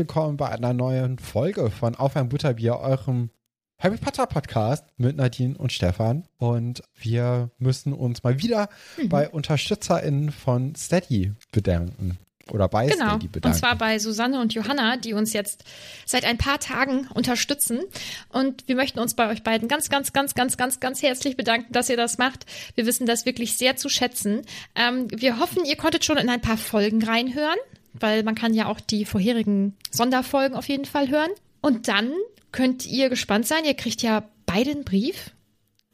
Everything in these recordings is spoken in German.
Willkommen bei einer neuen Folge von Auf ein Butterbier, eurem Harry Potter Podcast mit Nadine und Stefan. Und wir müssen uns mal wieder Mhm. bei UnterstützerInnen von Steady bedanken. Oder bei Genau. Steady Und bedanken. zwar bei Susanne und Johanna, die uns jetzt seit ein paar Tagen unterstützen. Und wir möchten uns bei euch beiden ganz, ganz, ganz, ganz, ganz, ganz herzlich bedanken, dass ihr das macht. Wir wissen das wirklich sehr zu schätzen. Ähm, wir hoffen, ihr konntet schon in ein paar Folgen reinhören, weil man kann ja auch die vorherigen Sonderfolgen auf jeden Fall hören. Und dann könnt ihr gespannt sein. Ihr kriegt ja beide einen Brief.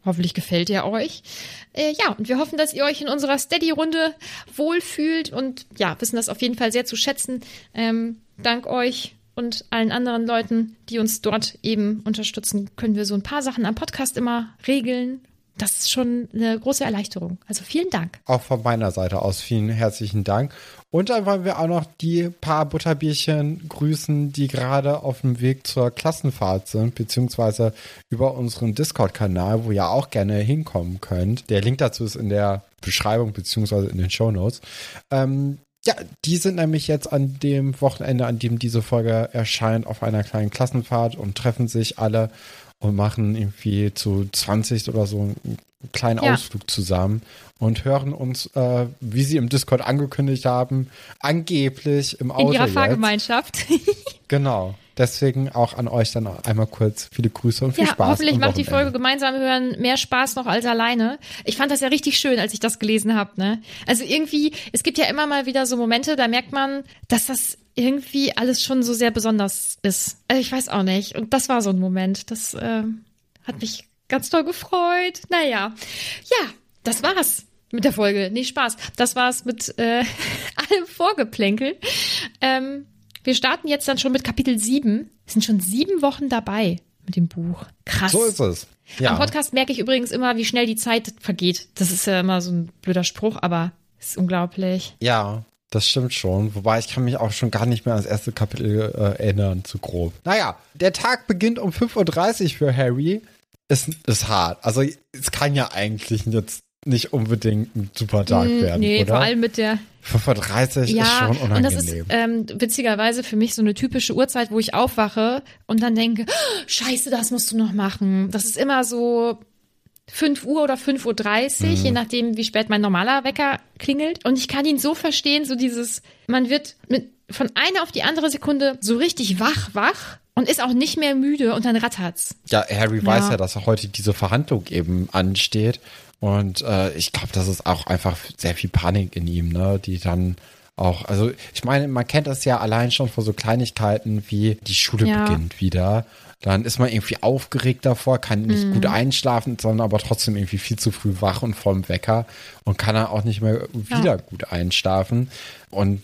Hoffentlich gefällt er euch. Äh, ja, und wir hoffen, dass ihr euch in unserer Steady-Runde wohlfühlt und ja, wissen das auf jeden Fall sehr zu schätzen. Ähm, dank euch und allen anderen Leuten, die uns dort eben unterstützen, können wir so ein paar Sachen am Podcast immer regeln. Das ist schon eine große Erleichterung. Also vielen Dank. Auch von meiner Seite aus vielen herzlichen Dank. Und dann wollen wir auch noch die paar Butterbierchen grüßen, die gerade auf dem Weg zur Klassenfahrt sind, beziehungsweise über unseren Discord-Kanal, wo ihr auch gerne hinkommen könnt. Der Link dazu ist in der Beschreibung, beziehungsweise in den Shownotes. Ähm, ja, die sind nämlich jetzt an dem Wochenende, an dem diese Folge erscheint, auf einer kleinen Klassenfahrt und treffen sich alle und machen irgendwie zu 20 oder so einen kleinen Ja. Ausflug zusammen und hören uns, äh, wie sie im Discord angekündigt haben, angeblich im Auto In ihrer. Fahrgemeinschaft. Genau. Deswegen auch an euch dann einmal kurz viele Grüße und viel Ja, Spaß. hoffentlich macht die. Folge gemeinsam hören mehr Spaß noch als alleine. Ich fand das ja richtig schön, als ich das gelesen habe. Ne? Also irgendwie, es gibt ja immer mal wieder so Momente, da merkt man, dass das irgendwie alles schon so sehr besonders ist. Also ich weiß auch nicht. Und das war so ein Moment. Das äh, hat mich ganz toll gefreut. Naja, ja, das war's mit der Folge. Nee, Spaß. Das war's mit äh, allem Vorgeplänkel. Ähm, wir starten jetzt dann schon mit Kapitel 7. Wir sind schon sieben Wochen dabei mit dem Buch. Krass. So ist es. Ja. Am Podcast merke ich übrigens immer, wie schnell die Zeit vergeht. Das ist ja immer so ein blöder Spruch, aber es ist unglaublich. Ja, das stimmt schon. Wobei ich kann mich auch schon gar nicht mehr ans erste Kapitel äh, erinnern, zu grob. Naja, der Tag beginnt um 5.30 Uhr für Harry. Ist, ist hart. Also es kann ja eigentlich jetzt nicht unbedingt ein super Tag Mm, werden, nee, oder? vor allem mit der 5.30 Uhr ist ja, schon und das ist unangenehm. ähm, witzigerweise für mich so eine typische Uhrzeit, wo ich aufwache und dann denke, "Oh, scheiße, das musst du noch machen. Das ist immer so 5 Uhr oder 5.30 Uhr, Mhm. je nachdem, wie spät mein normaler Wecker klingelt. Und ich kann ihn so verstehen, so dieses, man wird mit, von einer auf die andere Sekunde so richtig wach, wach und ist auch nicht mehr müde und dann rattert's. ja, Harry weiß Ja. ja, dass heute diese Verhandlung eben ansteht. Und äh, ich glaube, das ist auch einfach sehr viel Panik in ihm, ne? Die dann auch, also ich meine, man kennt das ja allein schon von so Kleinigkeiten wie die Schule Ja. beginnt wieder. Dann ist man irgendwie aufgeregt davor, kann nicht Mhm. gut einschlafen, sondern aber trotzdem irgendwie viel zu früh wach und vollem Wecker und kann dann auch nicht mehr wieder gut einschlafen. Und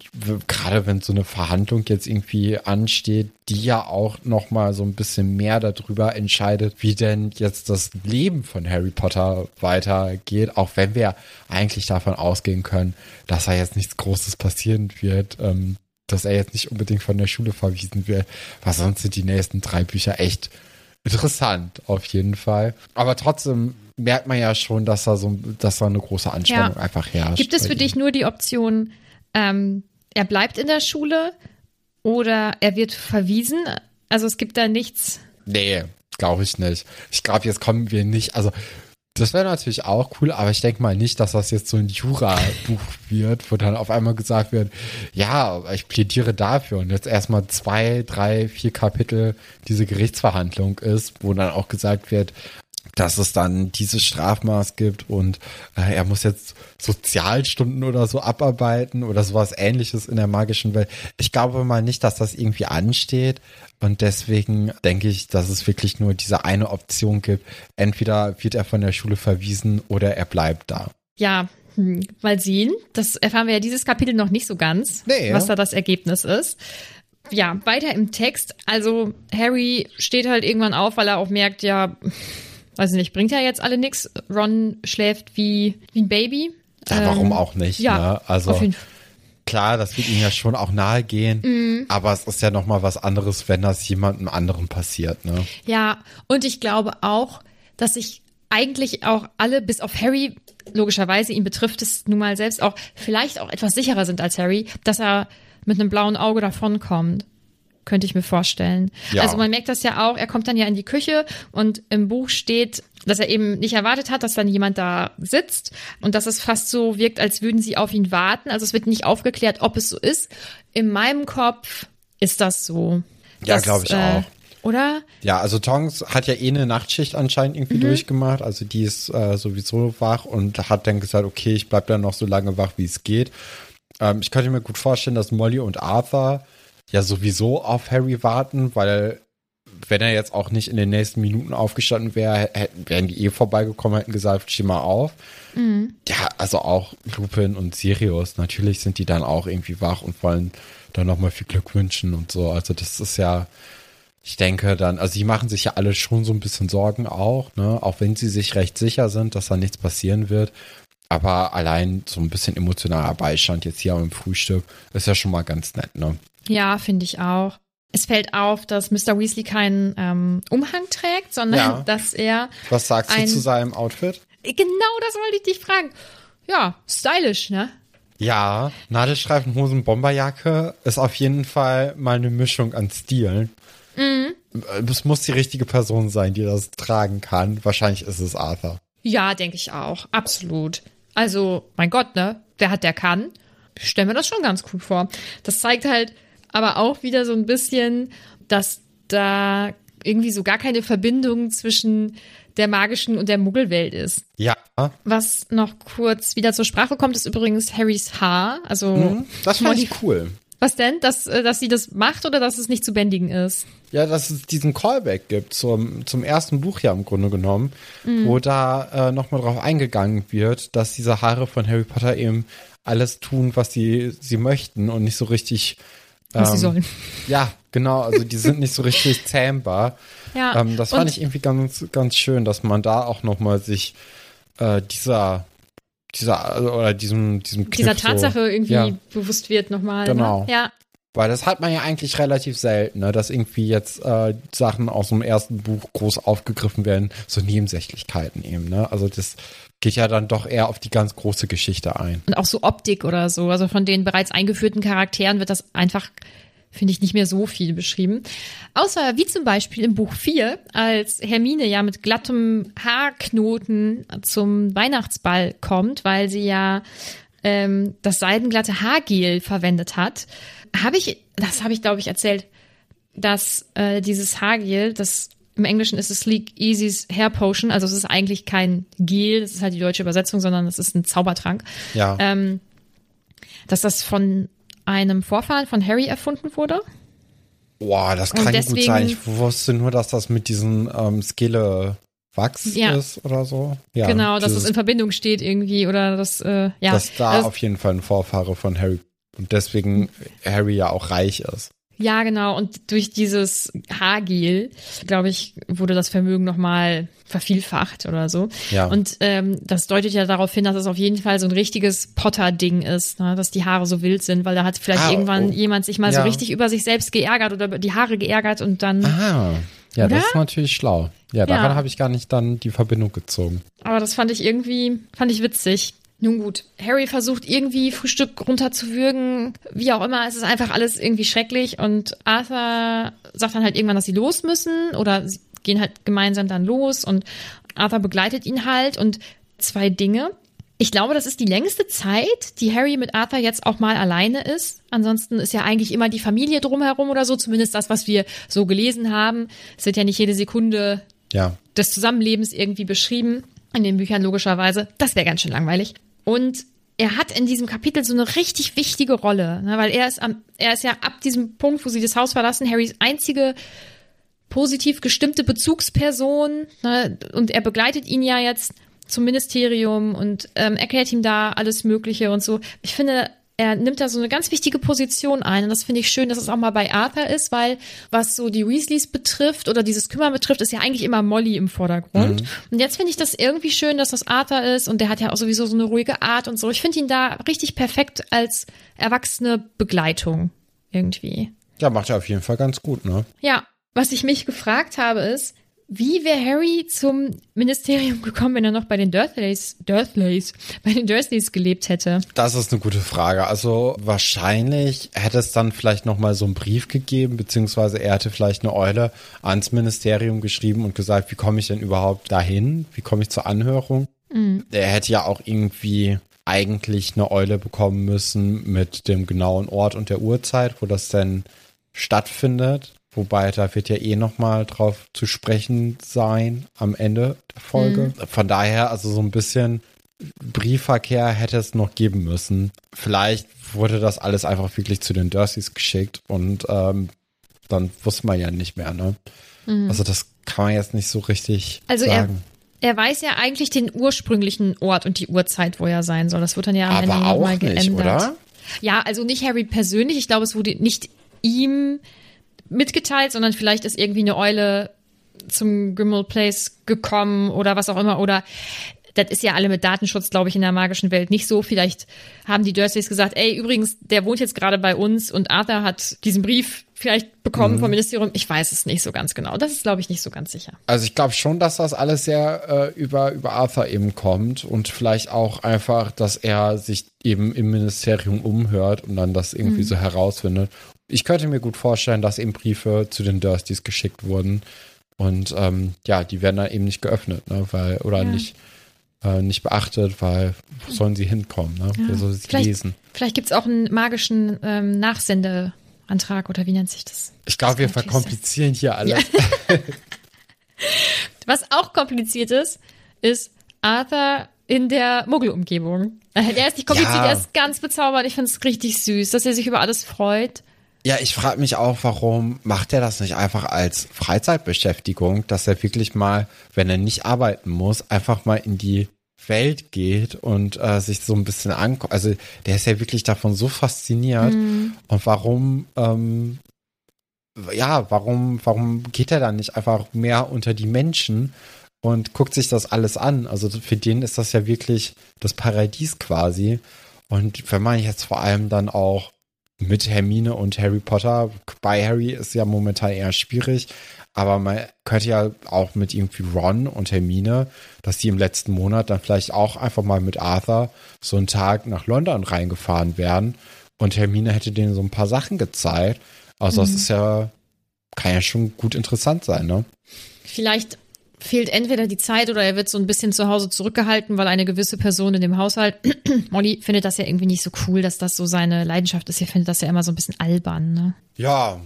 gerade wenn so eine Verhandlung jetzt irgendwie ansteht, die ja auch noch mal so ein bisschen mehr darüber entscheidet, wie denn jetzt das Leben von Harry Potter weitergeht, auch wenn wir eigentlich davon ausgehen können, dass da jetzt nichts Großes passieren wird, ähm, dass er jetzt nicht unbedingt von der Schule verwiesen wird, weil sonst sind die nächsten drei Bücher echt interessant, auf jeden Fall. Aber trotzdem merkt man ja schon, dass da so, dass da eine große Anspannung Ja. einfach herrscht. Gibt es für dich nur die Option, ähm, er bleibt in der Schule oder er wird verwiesen? Also es gibt da nichts. Nee, glaube ich nicht. Ich glaube, jetzt kommen wir nicht, also das wäre natürlich auch cool, aber ich denke mal nicht, dass das jetzt so ein Jura-Buch wird, wo dann auf einmal gesagt wird, ja, ich plädiere dafür und jetzt erstmal zwei, drei, vier Kapitel diese Gerichtsverhandlung ist, wo dann auch gesagt wird, dass es dann dieses Strafmaß gibt und äh, er muss jetzt Sozialstunden oder so abarbeiten oder sowas ähnliches in der magischen Welt. Ich glaube mal nicht, dass das irgendwie ansteht und deswegen denke ich, dass es wirklich nur diese eine Option gibt. Entweder wird er von der Schule verwiesen oder er bleibt da. Ja, hm, mal sehen. Das erfahren wir ja dieses Kapitel noch nicht so ganz, Nee, was da das Ergebnis ist. Ja, weiter im Text. Also Harry steht halt irgendwann auf, weil er auch merkt, ja, weiß ich nicht, bringt ja jetzt alle nix. Ron schläft wie, wie ein Baby. Ja, warum Ähm, auch nicht? Ja, ne? Also auf jeden Fall. klar, das wird ihm ja schon auch nahe gehen, Mhm. aber es ist ja noch mal was anderes, wenn das jemandem anderen passiert. Ne? Ja, und ich glaube auch, dass sich eigentlich auch alle, bis auf Harry, logischerweise, ihn betrifft es nun mal selbst auch, vielleicht auch etwas sicherer sind als Harry, dass er mit einem blauen Auge davonkommt. Könnte ich mir vorstellen. Ja. Also man merkt das ja auch, er kommt dann ja in die Küche und im Buch steht, dass er eben nicht erwartet hat, dass dann jemand da sitzt und dass es fast so wirkt, als würden sie auf ihn warten. Also es wird nicht aufgeklärt, ob es so ist. In meinem Kopf ist das so. Ja, Dass, glaub ich äh, auch. Oder? Ja, also Tongs hat ja eh eine Nachtschicht anscheinend irgendwie durchgemacht. Also die ist äh, sowieso wach und hat dann gesagt, okay, ich bleib dann noch so lange wach, wie es geht. Ähm, ich könnte mir gut vorstellen, dass Molly und Arthur ja sowieso auf Harry warten, weil wenn er jetzt auch nicht in den nächsten Minuten aufgestanden wäre, hätten, wären die eh vorbeigekommen, hätten gesagt, steh mal auf. Ja, also auch Lupin und Sirius, natürlich sind die dann auch irgendwie wach und wollen dann nochmal viel Glück wünschen und so. Also das ist ja, ich denke dann, also die machen sich ja alle schon so ein bisschen Sorgen auch, ne? Auch wenn sie sich recht sicher sind, dass da nichts passieren wird. Aber allein so ein bisschen emotionaler Beistand jetzt hier am Frühstück ist ja schon mal ganz nett, ne? Ja, finde ich auch. Es fällt auf, dass Mr. Weasley keinen ähm, Umhang trägt, sondern Ja. dass er Was sagst Ein- du zu seinem Outfit? genau das wollte ich dich fragen. Ja, stylisch, ne? Ja, Nadelstreifenhosen, Bomberjacke ist auf jeden Fall mal eine Mischung an Stilen. Es muss die richtige Person sein, die das tragen kann. Wahrscheinlich ist es Arthur. Ja, denke ich auch. Absolut. Also, mein Gott, ne? Der hat, der kann. Ich stelle mir das schon ganz cool vor. Das zeigt halt aber auch wieder so ein bisschen, dass da irgendwie so gar keine Verbindung zwischen der magischen und der Muggelwelt ist. Ja, Was noch kurz wieder zur Sprache kommt, ist übrigens Harrys Haar. Also, das fand ich cool. was denn? Dass, äh, dass sie das macht oder dass es nicht zu bändigen ist? Ja, dass es diesen Callback gibt zum, zum ersten Buch ja im Grunde genommen, wo da äh, nochmal drauf eingegangen wird, dass diese Haare von Harry Potter eben alles tun, was sie, sie möchten und nicht so richtig. Was sie ähm, sollen. Ja, genau, also die sind nicht so richtig zähmbar. Ja, Ähm, das fand ich irgendwie ganz, ganz schön, dass man da auch nochmal sich äh, dieser, dieser, also, oder diesem, diesem Kniff Dieser Tatsache so, irgendwie Ja, bewusst wird nochmal. Genau. Ne? Ja, weil das hat man ja eigentlich relativ selten, ne, dass irgendwie jetzt äh, Sachen aus dem ersten Buch groß aufgegriffen werden, so Nebensächlichkeiten eben, ne? Also das geht ja dann doch eher auf die ganz große Geschichte ein. und auch so Optik oder so. Also von den bereits eingeführten Charakteren wird das einfach, finde ich, nicht mehr so viel beschrieben. Außer wie zum Beispiel im Buch 4, als Hermine ja mit glattem Haarknoten zum Weihnachtsball kommt, weil sie ja ähm, das seidenglatte Haargel verwendet hat, habe ich, das habe ich glaube ich erzählt, dass äh, dieses Haargel, das im Englischen ist es Sleek Easy's Hair Potion, also es ist eigentlich kein Gel, das ist halt die deutsche Übersetzung, sondern es ist ein Zaubertrank Ja. ähm, dass das von einem Vorfahren von Harry erfunden wurde. Boah, das kann gut deswegen- sein. Ich wusste nur, dass das mit diesen ähm, Skele Wachs Ja. ist oder so. Ja, genau, dass dieses- das in Verbindung steht irgendwie oder das, äh, ja. dass da das, auf jeden Fall ein Vorfahre von Harry und deswegen Harry ja auch reich ist. Ja, genau. Und durch dieses Haargel, glaube ich, wurde das Vermögen nochmal vervielfacht oder so. Ja. Und ähm, das deutet ja darauf hin, dass es auf jeden Fall so ein richtiges Potter-Ding ist, ne? dass die Haare so wild sind, weil da hat vielleicht Ah, irgendwann oh. jemand sich mal so Ja. richtig über sich selbst geärgert oder die Haare geärgert und dann. Ah, ja, Oder? das ist natürlich schlau. Ja, daran Ja. habe ich gar nicht dann die Verbindung gezogen. Aber das fand ich irgendwie, fand ich witzig. Nun gut, Harry versucht irgendwie Frühstück runterzuwürgen, wie auch immer, es ist einfach alles irgendwie schrecklich und Arthur sagt dann halt irgendwann, dass sie los müssen oder sie gehen halt gemeinsam dann los und Arthur begleitet ihn halt und zwei Dinge. Ich glaube, das ist die längste Zeit, die Harry mit Arthur jetzt auch mal alleine ist. Ansonsten ist ja eigentlich immer die Familie drumherum oder so, zumindest das, was wir so gelesen haben. Es wird ja nicht jede Sekunde Ja. des Zusammenlebens irgendwie beschrieben, in den Büchern logischerweise. Das wäre ganz schön langweilig. Und er hat in diesem Kapitel so eine richtig wichtige Rolle, ne, weil er ist am, er ist ja ab diesem Punkt, wo sie das Haus verlassen, Harrys einzige positiv gestimmte Bezugsperson ne, und er begleitet ihn ja jetzt zum Ministerium und ähm, erklärt ihm da alles Mögliche und so. Ich finde, er nimmt da so eine ganz wichtige Position ein und das finde ich schön, dass es auch mal bei Arthur ist, weil was so die Weasleys betrifft oder dieses Kümmern betrifft, ist ja eigentlich immer Molly im Vordergrund. Und jetzt finde ich das irgendwie schön, dass das Arthur ist und der hat ja auch sowieso so eine ruhige Art und so. Ich finde ihn da richtig perfekt als erwachsene Begleitung irgendwie. Ja, macht er auf jeden Fall ganz gut, ne? Ja, was ich mich gefragt habe ist, wie wäre Harry zum Ministerium gekommen, wenn er noch bei den Dursleys, Dursleys, bei den Dursleys gelebt hätte? Das ist eine gute Frage. Also wahrscheinlich hätte es dann vielleicht noch mal so einen Brief gegeben, beziehungsweise er hätte vielleicht eine Eule ans Ministerium geschrieben und gesagt, wie komme ich denn überhaupt dahin? Wie komme ich zur Anhörung? Er hätte ja auch irgendwie eigentlich eine Eule bekommen müssen mit dem genauen Ort und der Uhrzeit, wo das denn stattfindet. Wobei da wird ja eh noch mal drauf zu sprechen sein am Ende der Folge. Von daher also so ein bisschen Briefverkehr hätte es noch geben müssen. Vielleicht wurde das alles einfach wirklich zu den Dursleys geschickt und ähm, dann wusste man ja nicht mehr, ne? Also das kann man jetzt nicht so richtig Also er, sagen. er weiß ja eigentlich den ursprünglichen Ort und die Uhrzeit, wo er sein soll. Das wird dann ja am Aber Ende nochmal nicht, geändert. oder? Ja, also nicht Harry persönlich. Ich glaube, es wurde nicht ihm mitgeteilt, sondern vielleicht ist irgendwie eine Eule zum Grimmauld Place gekommen oder was auch immer. Oder das ist ja alle mit Datenschutz, glaube ich, in der magischen Welt nicht so. Vielleicht haben die Dursleys gesagt, ey, übrigens, der wohnt jetzt gerade bei uns und Arthur hat diesen Brief vielleicht bekommen vom Ministerium. Ich weiß es nicht so ganz genau. Das ist, glaube ich, nicht so ganz sicher. Also ich glaube schon, dass das alles sehr äh, über, über Arthur eben kommt und vielleicht auch einfach, dass er sich eben im Ministerium umhört und dann das irgendwie so herausfindet. Ich könnte mir gut vorstellen, dass eben Briefe zu den Dursleys geschickt wurden und ähm, ja, die werden dann eben nicht geöffnet, ne, weil oder Ja. nicht äh, nicht beachtet, weil wo sollen sie hinkommen, ne? Wer soll sie Vielleicht, lesen? vielleicht gibt's auch einen magischen ähm, Nachsendeantrag oder wie nennt sich das? Ich glaube, wir verkomplizieren hier alles. Was auch kompliziert ist, ist Arthur in der Muggelumgebung. Äh, Der ist nicht kompliziert, Ja. der ist ganz bezaubernd. Ich finde es richtig süß, dass er sich über alles freut. Ja, ich frage mich auch, warum macht er das nicht einfach als Freizeitbeschäftigung, dass er wirklich mal, wenn er nicht arbeiten muss, einfach mal in die Welt geht und äh, sich so ein bisschen anguckt. Also der ist ja wirklich davon so fasziniert. Und warum, ähm, ja, warum, warum geht er dann nicht einfach mehr unter die Menschen und guckt sich das alles an? Also für den ist das ja wirklich das Paradies quasi. Und wenn man jetzt vor allem dann auch mit Hermine und Harry Potter. Bei Harry ist ja momentan eher schwierig, aber man könnte ja auch mit irgendwie Ron und Hermine, dass die im letzten Monat dann vielleicht auch einfach mal mit Arthur so einen Tag nach London reingefahren wären und Hermine hätte denen so ein paar Sachen gezeigt. Also das ist ja, kann ja schon gut interessant sein, ne? Vielleicht fehlt entweder die Zeit oder er wird so ein bisschen zu Hause zurückgehalten, weil eine gewisse Person in dem Haushalt, Molly findet das ja irgendwie nicht so cool, dass das so seine Leidenschaft ist. Ihr findet das ja immer so ein bisschen albern, ne? Ja,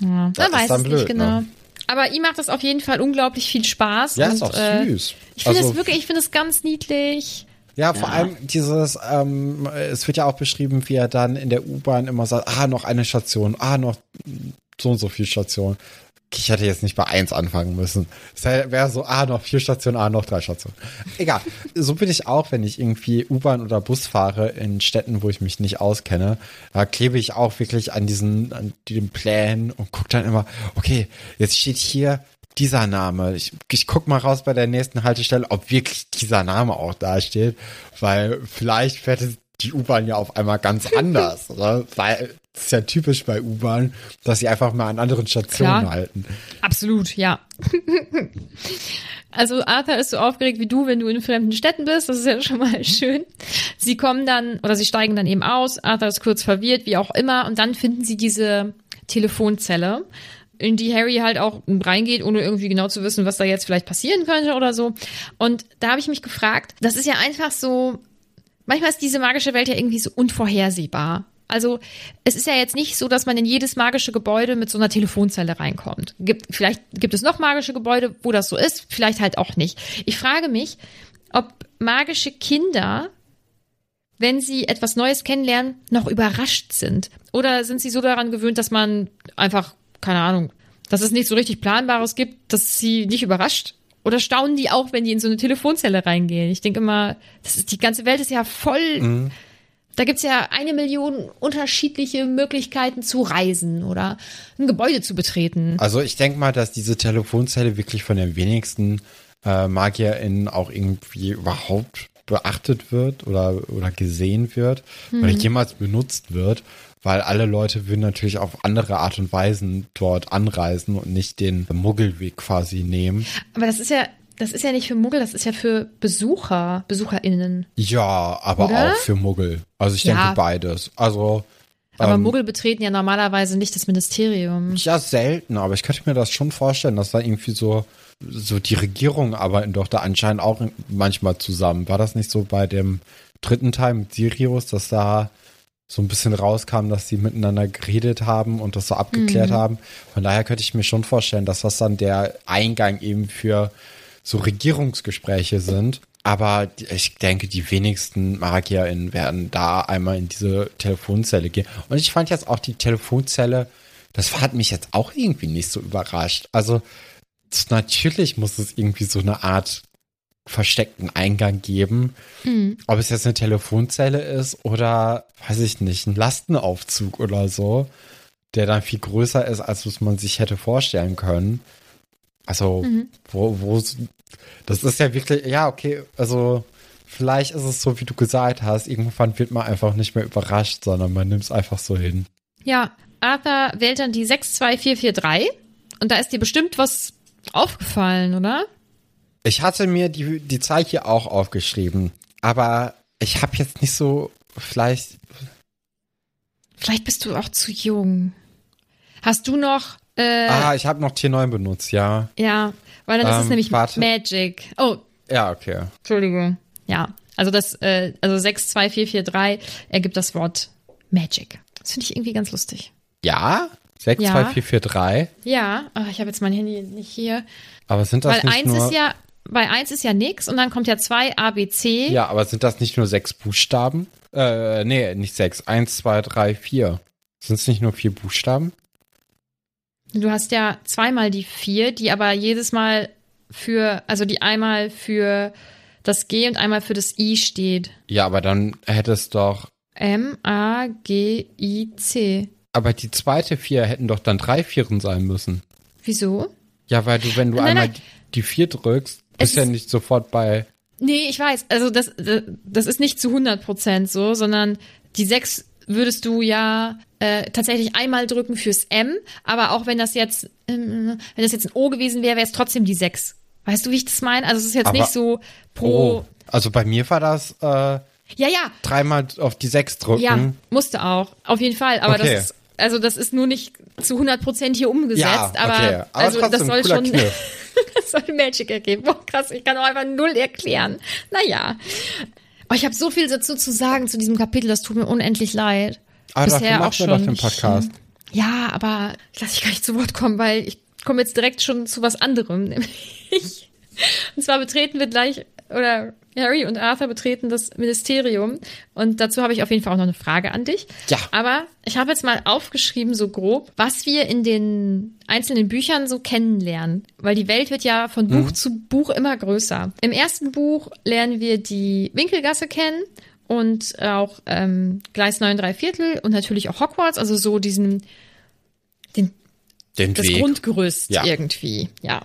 Ja, Das man weiß ist dann es blöd, nicht genau. ne? Aber ihm macht das auf jeden Fall unglaublich viel Spaß. ja, und, ist auch äh, süß. Ich finde Also- es wirklich, ich finde es ganz niedlich. Ja, vor allem dieses, ähm, es wird ja auch beschrieben, wie er dann in der U-Bahn immer sagt, ah, noch eine Station, ah, noch so und so viel Station. Ich hätte jetzt nicht bei eins anfangen müssen. Es wäre so, ah, noch vier Stationen, ah, noch drei Stationen. Egal. so bin ich auch, wenn ich irgendwie U-Bahn oder Bus fahre in Städten, wo ich mich nicht auskenne. Da klebe ich auch wirklich an diesen, an den Plänen und gucke dann immer, okay, jetzt steht hier dieser Name. Ich, ich guck mal raus bei der nächsten Haltestelle, ob wirklich dieser Name auch da steht, weil vielleicht fährt die U-Bahn ja auf einmal ganz anders, oder? Weil es ist ja typisch bei U-Bahn, dass sie einfach mal an anderen Stationen Klar. halten. Absolut, ja. Also Arthur ist so aufgeregt wie du, wenn du in fremden Städten bist. Das ist ja schon mal schön. Sie kommen dann oder sie steigen dann eben aus. Arthur ist kurz verwirrt, wie auch immer. Und dann finden sie diese Telefonzelle, in die Harry halt auch reingeht, ohne irgendwie genau zu wissen, was da jetzt vielleicht passieren könnte oder so. Und da habe ich mich gefragt, das ist ja einfach so, manchmal ist diese magische Welt ja irgendwie so unvorhersehbar. Also es ist ja jetzt nicht so, dass man in jedes magische Gebäude mit so einer Telefonzelle reinkommt. Gibt, vielleicht gibt es noch magische Gebäude, wo das so ist, vielleicht halt auch nicht. Ich frage mich, ob magische Kinder, wenn sie etwas Neues kennenlernen, noch überrascht sind. Oder sind sie so daran gewöhnt, dass man einfach, keine Ahnung, dass es nicht so richtig Planbares gibt, dass sie nicht überrascht? Oder staunen die auch, wenn die in so eine Telefonzelle reingehen? Ich denke immer, das ist, die ganze Welt ist ja voll da gibt's ja eine Million unterschiedliche Möglichkeiten zu reisen oder ein Gebäude zu betreten. Also ich denke mal, dass diese Telefonzelle wirklich von den wenigsten äh, MagierInnen auch irgendwie überhaupt beachtet wird oder, oder gesehen wird oder jemals benutzt wird, weil alle Leute würden natürlich auf andere Art und Weisen dort anreisen und nicht den Muggelweg quasi nehmen. Aber das ist ja, das ist ja nicht für Muggel, das ist ja für Besucher, BesucherInnen. Ja, aber Oder? auch für Muggel. Also ich Ja. denke beides. Also Aber Ähm, Muggel betreten ja normalerweise nicht das Ministerium. Ja, selten, aber ich könnte mir das schon vorstellen, dass da irgendwie so, so die Regierung arbeiten doch da anscheinend auch manchmal zusammen. War das nicht so bei dem dritten Teil mit Sirius, dass da so ein bisschen rauskam, dass sie miteinander geredet haben und das so abgeklärt haben? Von daher könnte ich mir schon vorstellen, dass das dann der Eingang eben für so Regierungsgespräche sind. Aber ich denke, die wenigsten MagierInnen werden da einmal in diese Telefonzelle gehen. Und ich fand jetzt auch die Telefonzelle, das hat mich jetzt auch irgendwie nicht so überrascht. Also natürlich muss es irgendwie so eine Art versteckten Eingang geben. Ob es jetzt eine Telefonzelle ist oder, weiß ich nicht, ein Lastenaufzug oder so, der dann viel größer ist, als was man sich hätte vorstellen können. Also, wo, wo, das ist ja wirklich, ja, okay, also vielleicht ist es so, wie du gesagt hast, irgendwann wird man einfach nicht mehr überrascht, sondern man nimmt es einfach so hin. Ja, Arthur wählt dann die 62443 und da ist dir bestimmt was aufgefallen, oder? Ich hatte mir die, die Zahl hier auch aufgeschrieben, aber ich habe jetzt nicht so, vielleicht, Vielleicht bist du auch zu jung. Hast du noch, äh, ah, ich habe noch Tier 9 benutzt, ja. ja, weil dann ist es Ähm, nämlich warte. Magic. Oh, Ja, okay. Entschuldigung. Ja, also das, äh, also 62443 ergibt das Wort Magic. Das finde ich irgendwie ganz lustig. Ja? 62443. Ja, ach, ich habe jetzt mein Handy nicht hier. Aber sind das Weil nicht eins nur, ist ja, bei eins ist ja nix und dann kommt ja zwei ABC. Ja, aber sind das nicht nur sechs Buchstaben? Äh, nee, nicht sechs. Eins, zwei, drei, vier. Sind es nicht nur vier Buchstaben? Du hast ja zweimal die vier, die aber jedes Mal für, also die einmal für das G und einmal für das I steht. Ja, aber dann hätte es doch. M, A, G, I, C. Aber die zweite vier hätten doch dann drei Vieren sein müssen. Wieso? Ja, weil du, wenn du Nein, einmal nein. die- vier drückst, Es bist ja ist- nicht sofort bei. Nee, ich weiß. Also das, das ist nicht zu 100 Prozent so, sondern die sechs würdest du ja äh, tatsächlich einmal drücken fürs M, aber auch wenn das jetzt, ähm, wenn das jetzt ein O gewesen wäre, wäre es trotzdem die sechs. Weißt du, wie ich das meine? Also es ist jetzt Aber- nicht so pro. Oh. Also bei mir war das äh, Ja, ja, dreimal auf die sechs drücken. ja, musste auch. Auf jeden Fall. Aber Okay. das ist, also das ist nur nicht zu 100 Prozent hier umgesetzt. Ja, aber, okay. Aber also das soll schon, das soll Magic ergeben. Boah, krass, ich kann auch einfach null erklären. Naja. Oh, ich habe so viel dazu zu sagen zu diesem Kapitel, das tut mir unendlich leid. Aber Bisher dafür auch wir doch schon. den Podcast. Ja, aber ich lasse ich gar nicht zu Wort kommen, weil ich komme jetzt direkt schon zu was anderem, nämlich. Und zwar betreten wir gleich, oder Harry und Arthur betreten das Ministerium. Und dazu habe ich auf jeden Fall auch noch eine Frage an dich. Ja. Aber ich habe jetzt mal aufgeschrieben, so grob, was wir in den einzelnen Büchern so kennenlernen. Weil die Welt wird ja von Buch zu Buch immer größer. Im ersten Buch lernen wir die Winkelgasse kennen und auch ähm, Gleis 9 3 Viertel und natürlich auch Hogwarts, also so diesen, den Den das Weg. Grundgerüst Ja. irgendwie, ja.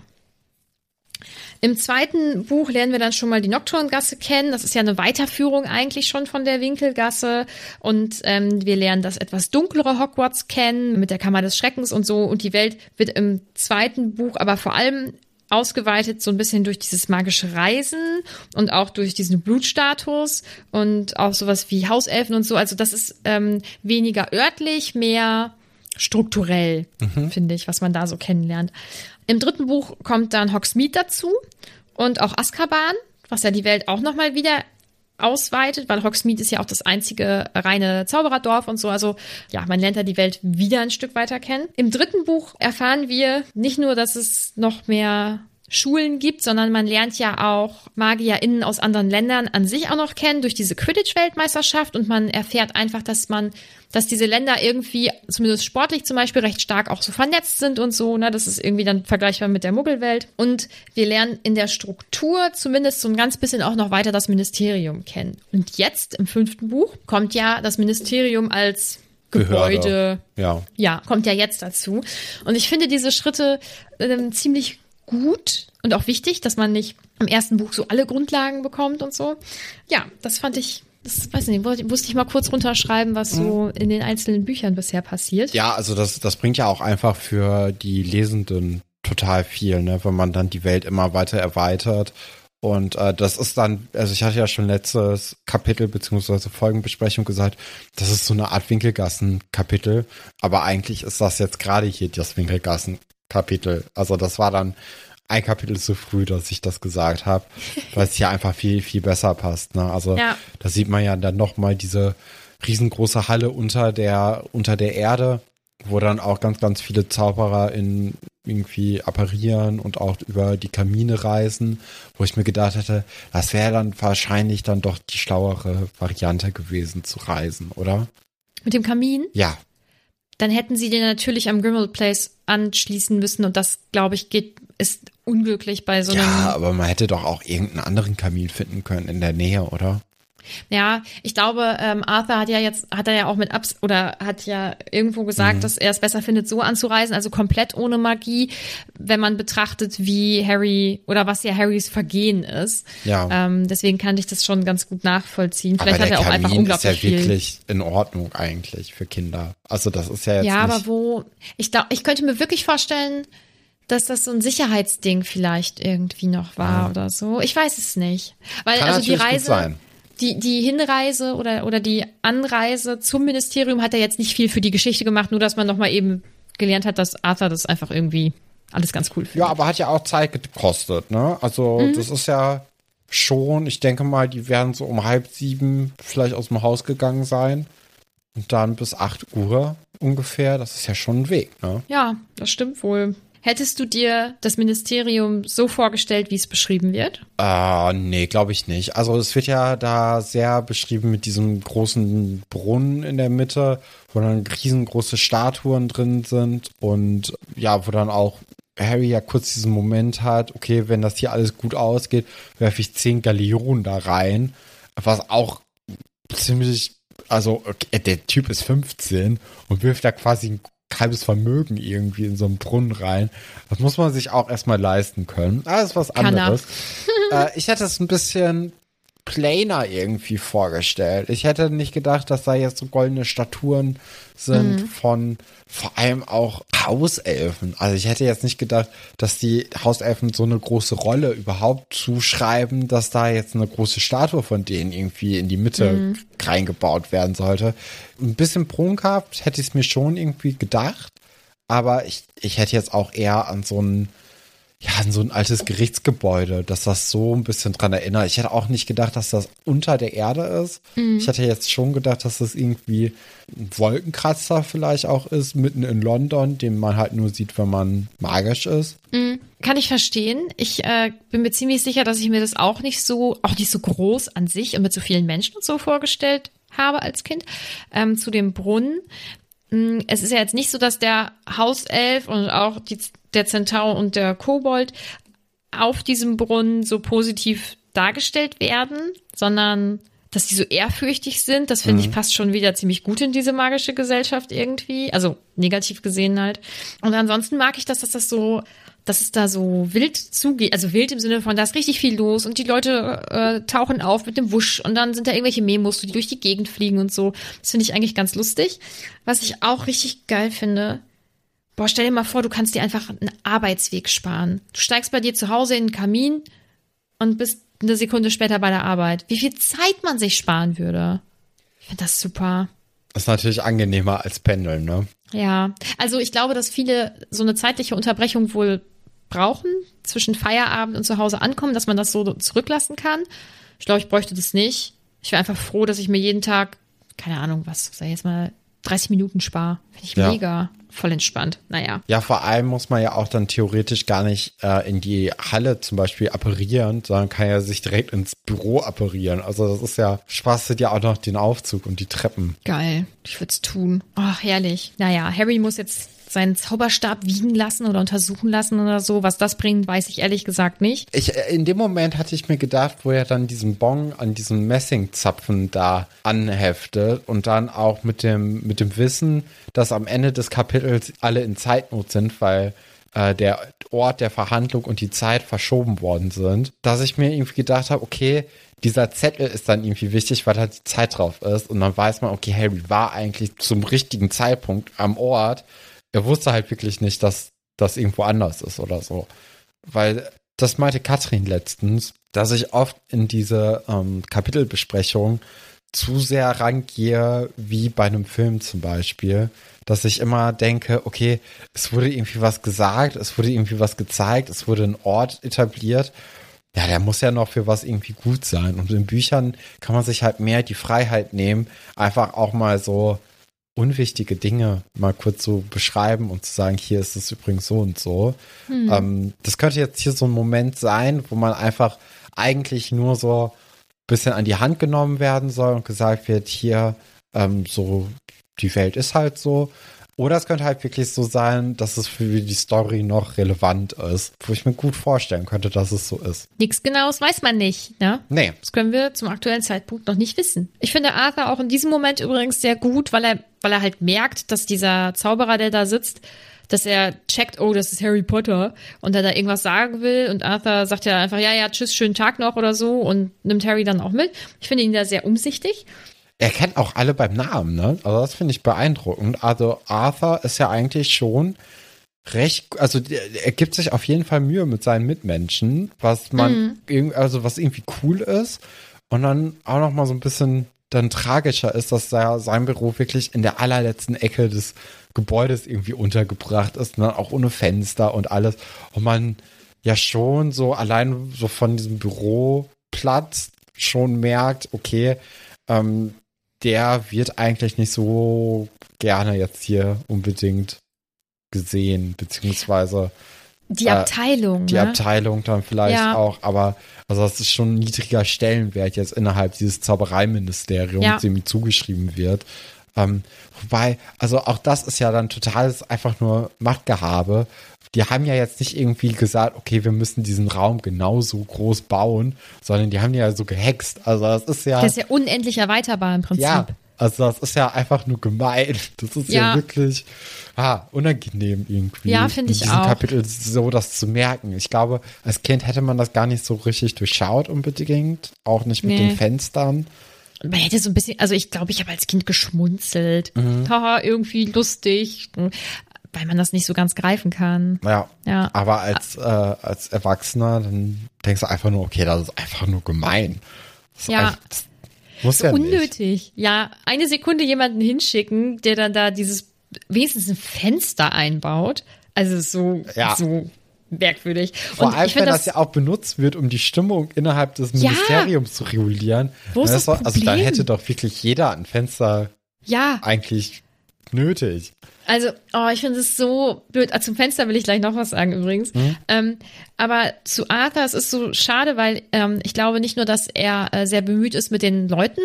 Im zweiten Buch lernen wir dann schon mal die Nocturngasse kennen. Das ist ja eine Weiterführung eigentlich schon von der Winkelgasse. Und ähm, wir lernen das etwas dunklere Hogwarts kennen mit der Kammer des Schreckens und so. Und die Welt wird im zweiten Buch aber vor allem ausgeweitet so ein bisschen durch dieses magische Reisen und auch durch diesen Blutstatus und auch sowas wie Hauselfen und so. Also das ist ähm, weniger örtlich, mehr strukturell, finde ich, was man da so kennenlernt. Im dritten Buch kommt dann Hogsmeade dazu und auch Azkaban, was ja die Welt auch nochmal wieder ausweitet, weil Hogsmeade ist ja auch das einzige reine Zaubererdorf und so. Also ja, man lernt da die Welt wieder ein Stück weiter kennen. Im dritten Buch erfahren wir nicht nur, dass es noch mehr Schulen gibt, sondern man lernt ja auch MagierInnen aus anderen Ländern an sich auch noch kennen durch diese Quidditch-Weltmeisterschaft und man erfährt einfach, dass man, dass diese Länder irgendwie, zumindest sportlich zum Beispiel, recht stark auch so vernetzt sind und so, ne, das ist irgendwie dann vergleichbar mit der Muggelwelt. Und wir lernen in der Struktur zumindest so ein ganz bisschen auch noch weiter das Ministerium kennen. Und jetzt im fünften Buch kommt ja das Ministerium als Behörde. Gebäude, Ja. ja, kommt ja jetzt dazu. Und ich finde diese Schritte ähm, ziemlich gut und auch wichtig, dass man nicht im ersten Buch so alle Grundlagen bekommt und so. Ja, das fand ich, das weiß nicht, wollte- musste ich mal kurz runterschreiben, was so in den einzelnen Büchern bisher passiert. Ja, also das, das bringt ja auch einfach für die Lesenden total viel, ne, wenn man dann die Welt immer weiter erweitert. Und äh, das ist dann, also ich hatte ja schon letztes Kapitel beziehungsweise Folgenbesprechung gesagt, das ist so eine Art Winkelgassen-Kapitel, aber eigentlich ist das jetzt gerade hier das Winkelgassen-Kapitel. Also das war dann ein Kapitel zu früh, dass ich das gesagt habe, weil es hier einfach viel, viel besser passt. Ne? Also Ja. da sieht man ja dann nochmal diese riesengroße Halle unter der, unter der Erde, wo dann auch ganz, ganz viele Zauberer in irgendwie apparieren und auch über die Kamine reisen, wo ich mir gedacht hätte, das wäre dann wahrscheinlich dann doch die schlauere Variante gewesen zu reisen, oder? Mit dem Kamin, Ja, dann hätten sie den natürlich am Grimmauld Place anschließen müssen und das, glaube ich, geht, ist unglücklich bei so einem ja, aber man hätte doch auch irgendeinen anderen Kamin finden können in der Nähe, oder? Ja, ich glaube, ähm, Arthur hat ja jetzt, hat er ja auch mit Abs oder hat ja irgendwo gesagt, Mhm. dass er es besser findet, so anzureisen, also komplett ohne Magie, wenn man betrachtet, wie Harry oder was ja Harrys Vergehen ist. Ja. Ähm, deswegen kann ich das schon ganz gut nachvollziehen. aber Vielleicht hat der er auch einfach Kamin ist unglaublich ja viel. wirklich in Ordnung eigentlich für Kinder. Also das ist ja jetzt Ja, aber wo, ich glaube, ich könnte mir wirklich vorstellen, dass das so ein Sicherheitsding vielleicht irgendwie noch war oder so. Ich weiß es nicht. Weil Kann also die natürlich gut Reise, sein. Die, die Hinreise oder, oder die Anreise zum Ministerium hat er jetzt nicht viel für die Geschichte gemacht, nur dass man nochmal eben gelernt hat, dass Arthur das einfach irgendwie alles ganz cool findet. Ja, aber hat ja auch Zeit gekostet, ne? Also Mhm. das ist ja schon, ich denke mal, die werden so um halb sieben vielleicht aus dem Haus gegangen sein. Und dann bis acht Uhr ungefähr. Das ist ja schon ein Weg, ne? Ja, das stimmt wohl. Hättest du dir das Ministerium so vorgestellt, wie es beschrieben wird? Äh, nee, glaube ich nicht. Also es wird ja da sehr beschrieben mit diesem großen Brunnen in der Mitte, wo dann riesengroße Statuen drin sind und ja, wo dann auch Harry ja kurz diesen Moment hat, okay, wenn das hier alles gut ausgeht, werfe ich zehn Galeonen da rein, was auch ziemlich, also okay, der Typ ist 15 und wirft da quasi ein halbes Vermögen irgendwie in so einen Brunnen rein. Das muss man sich auch erstmal leisten können. Ah, das ist was er. anderes. äh, ich hätte es ein bisschen plainer irgendwie vorgestellt. Ich hätte nicht gedacht, dass da jetzt so goldene Statuen sind von vor allem auch Hauselfen. Also ich hätte jetzt nicht gedacht, dass die Hauselfen so eine große Rolle überhaupt zuschreiben, dass da jetzt eine große Statue von denen irgendwie in die Mitte reingebaut werden sollte. Ein bisschen prunkhaft hätte ich es mir schon irgendwie gedacht, aber ich, ich hätte jetzt auch eher an so einen ja, an so ein altes Gerichtsgebäude, dass das so ein bisschen dran erinnert. Ich hätte auch nicht gedacht, dass das unter der Erde ist. Ich hätte jetzt schon gedacht, dass das irgendwie ein Wolkenkratzer vielleicht auch ist, mitten in London, den man halt nur sieht, wenn man magisch ist. Kann ich verstehen. Ich äh, bin mir ziemlich sicher, dass ich mir das auch nicht so, auch nicht so groß an sich und mit so vielen Menschen und so vorgestellt habe als Kind. Ähm, zu dem Brunnen. Mm, Es ist ja jetzt nicht so, dass der Hauself und auch die, der Zentaur und der Kobold auf diesem Brunnen so positiv dargestellt werden, sondern dass die so ehrfürchtig sind. Das finde ich passt schon wieder ziemlich gut in diese magische Gesellschaft irgendwie. Also negativ gesehen halt. Und ansonsten mag ich das, dass das so, dass es da so wild zugeht. Also wild im Sinne von, da ist richtig viel los und die Leute äh, tauchen auf mit dem Wusch und dann sind da irgendwelche Memos, die durch die Gegend fliegen und so. Das finde ich eigentlich ganz lustig. Was ich auch richtig geil finde, Boah, stell dir mal vor, du kannst dir einfach einen Arbeitsweg sparen. Du steigst bei dir zu Hause in den Kamin und bist eine Sekunde später bei der Arbeit. Wie viel Zeit man sich sparen würde. Ich finde das super. Das ist natürlich angenehmer als Pendeln, ne? Ja, also ich glaube, dass viele so eine zeitliche Unterbrechung wohl brauchen zwischen Feierabend und zu Hause ankommen, dass man das so zurücklassen kann. Ich glaube, ich bräuchte das nicht. Ich wäre einfach froh, dass ich mir jeden Tag, keine Ahnung, was, sag ich jetzt mal, 30 Minuten spare. Finde ich Ja. mega. Voll entspannt. Naja. Ja, vor allem muss man ja auch dann theoretisch gar nicht äh, in die Halle zum Beispiel apparieren, sondern kann ja sich direkt ins Büro apparieren. Also das ist ja, sparst ja auch noch den Aufzug und die Treppen. Geil. Ich würde es tun. Ach, herrlich. Naja, Harry muss jetzt seinen Zauberstab wiegen lassen oder untersuchen lassen oder so. Was das bringt, weiß ich ehrlich gesagt nicht. Ich, äh, in dem Moment hatte ich mir gedacht, wo er dann diesen Bong an diesen Messingzapfen da anheftet und dann auch mit dem, mit dem Wissen, dass am Ende des Kapitels alle in Zeitnot sind, weil äh, der Ort der Verhandlung und die Zeit verschoben worden sind, dass ich mir irgendwie gedacht habe, okay, dieser Zettel ist dann irgendwie wichtig, weil da die Zeit drauf ist und dann weiß man, okay, Harry war eigentlich zum richtigen Zeitpunkt am Ort. Er wusste halt wirklich nicht, dass das irgendwo anders ist oder so. Weil das meinte Katrin letztens, dass ich oft in diese ähm, Kapitelbesprechung zu sehr rangehe, wie bei einem Film zum Beispiel, dass ich immer denke, okay, es wurde irgendwie was gesagt, es wurde irgendwie was gezeigt, es wurde ein Ort etabliert. Ja, der muss ja noch für was irgendwie gut sein. Und in Büchern kann man sich halt mehr die Freiheit nehmen, einfach auch mal so unwichtige Dinge mal kurz so beschreiben und zu sagen, hier ist es übrigens so und so. Ähm, das könnte jetzt hier so ein Moment sein, wo man einfach eigentlich nur so ein bisschen an die Hand genommen werden soll und gesagt wird, hier, ähm, so, die Welt ist halt so. Oder es könnte halt wirklich so sein, dass es für die Story noch relevant ist, wo ich mir gut vorstellen könnte, dass es so ist. Nichts Genaues weiß man nicht, ne? Nee, Das können wir zum aktuellen Zeitpunkt noch nicht wissen. Ich finde Arthur auch in diesem Moment übrigens sehr gut, weil er, weil er halt merkt, dass dieser Zauberer, der da sitzt, dass er checkt, oh, das ist Harry Potter und er da irgendwas sagen will und Arthur sagt ja einfach, ja, ja, tschüss, schönen Tag noch oder so und nimmt Harry dann auch mit. Ich finde ihn da sehr umsichtig. Er kennt auch alle beim Namen, ne? Also das finde ich beeindruckend. Also Arthur ist ja eigentlich schon recht, also er gibt sich auf jeden Fall Mühe mit seinen Mitmenschen, was man, irgendwie, also was irgendwie cool ist. Und dann auch noch mal so ein bisschen dann tragischer ist, dass da sein Büro wirklich in der allerletzten Ecke des Gebäudes irgendwie untergebracht ist, ne? auch ohne Fenster und alles. Und man ja schon so allein so von diesem Büroplatz schon merkt, okay, ähm, der wird eigentlich nicht so gerne jetzt hier unbedingt gesehen, beziehungsweise Die Äh, Abteilung, die ne? Abteilung dann vielleicht Ja. auch, aber also das ist schon ein niedriger Stellenwert jetzt innerhalb dieses Zaubereiministeriums, Ja. dem zugeschrieben wird. Ähm, wobei, also auch das ist ja dann totales einfach nur Machtgehabe. Die haben ja jetzt nicht irgendwie gesagt, okay, wir müssen diesen Raum genauso groß bauen, sondern die haben ja so gehext. Also das ist ja. Der ist ja unendlich erweiterbar im Prinzip. Ja, also das ist ja einfach nur gemein. Das ist ja, Ja. wirklich ah, unangenehm irgendwie. Ja, finde ich in diesem auch. Kapitel so das zu merken. Ich glaube, als Kind hätte man das gar nicht so richtig durchschaut unbedingt. Auch nicht mit Nee. den Fenstern. Man hätte so ein bisschen, also ich glaube, ich habe als Kind geschmunzelt. Mhm. Haha, irgendwie lustig. Weil man das nicht so ganz greifen kann. Ja. Ja. Aber als, äh, als Erwachsener, dann denkst du einfach nur, okay, das ist einfach nur gemein. Das Ja. einfach- das muss ja nicht. Unnötig. Ja, eine Sekunde jemanden hinschicken, der dann da dieses wenigstens ein Fenster einbaut. Also so, Ja. so merkwürdig. Vor Und allem, ich wenn das, ja auch benutzt wird, um die Stimmung innerhalb des Ja. Ministeriums zu regulieren. Wo ist dann das doch- Also dann Problem? hätte doch wirklich jeder ein Fenster ja, eigentlich nötig. Also, oh, ich finde es so blöd. Ah, Zum Fenster will ich gleich noch was sagen übrigens. Mhm. Ähm, aber zu Arthur, es ist so schade, weil ähm, ich glaube nicht nur, dass er äh, sehr bemüht ist mit den Leuten,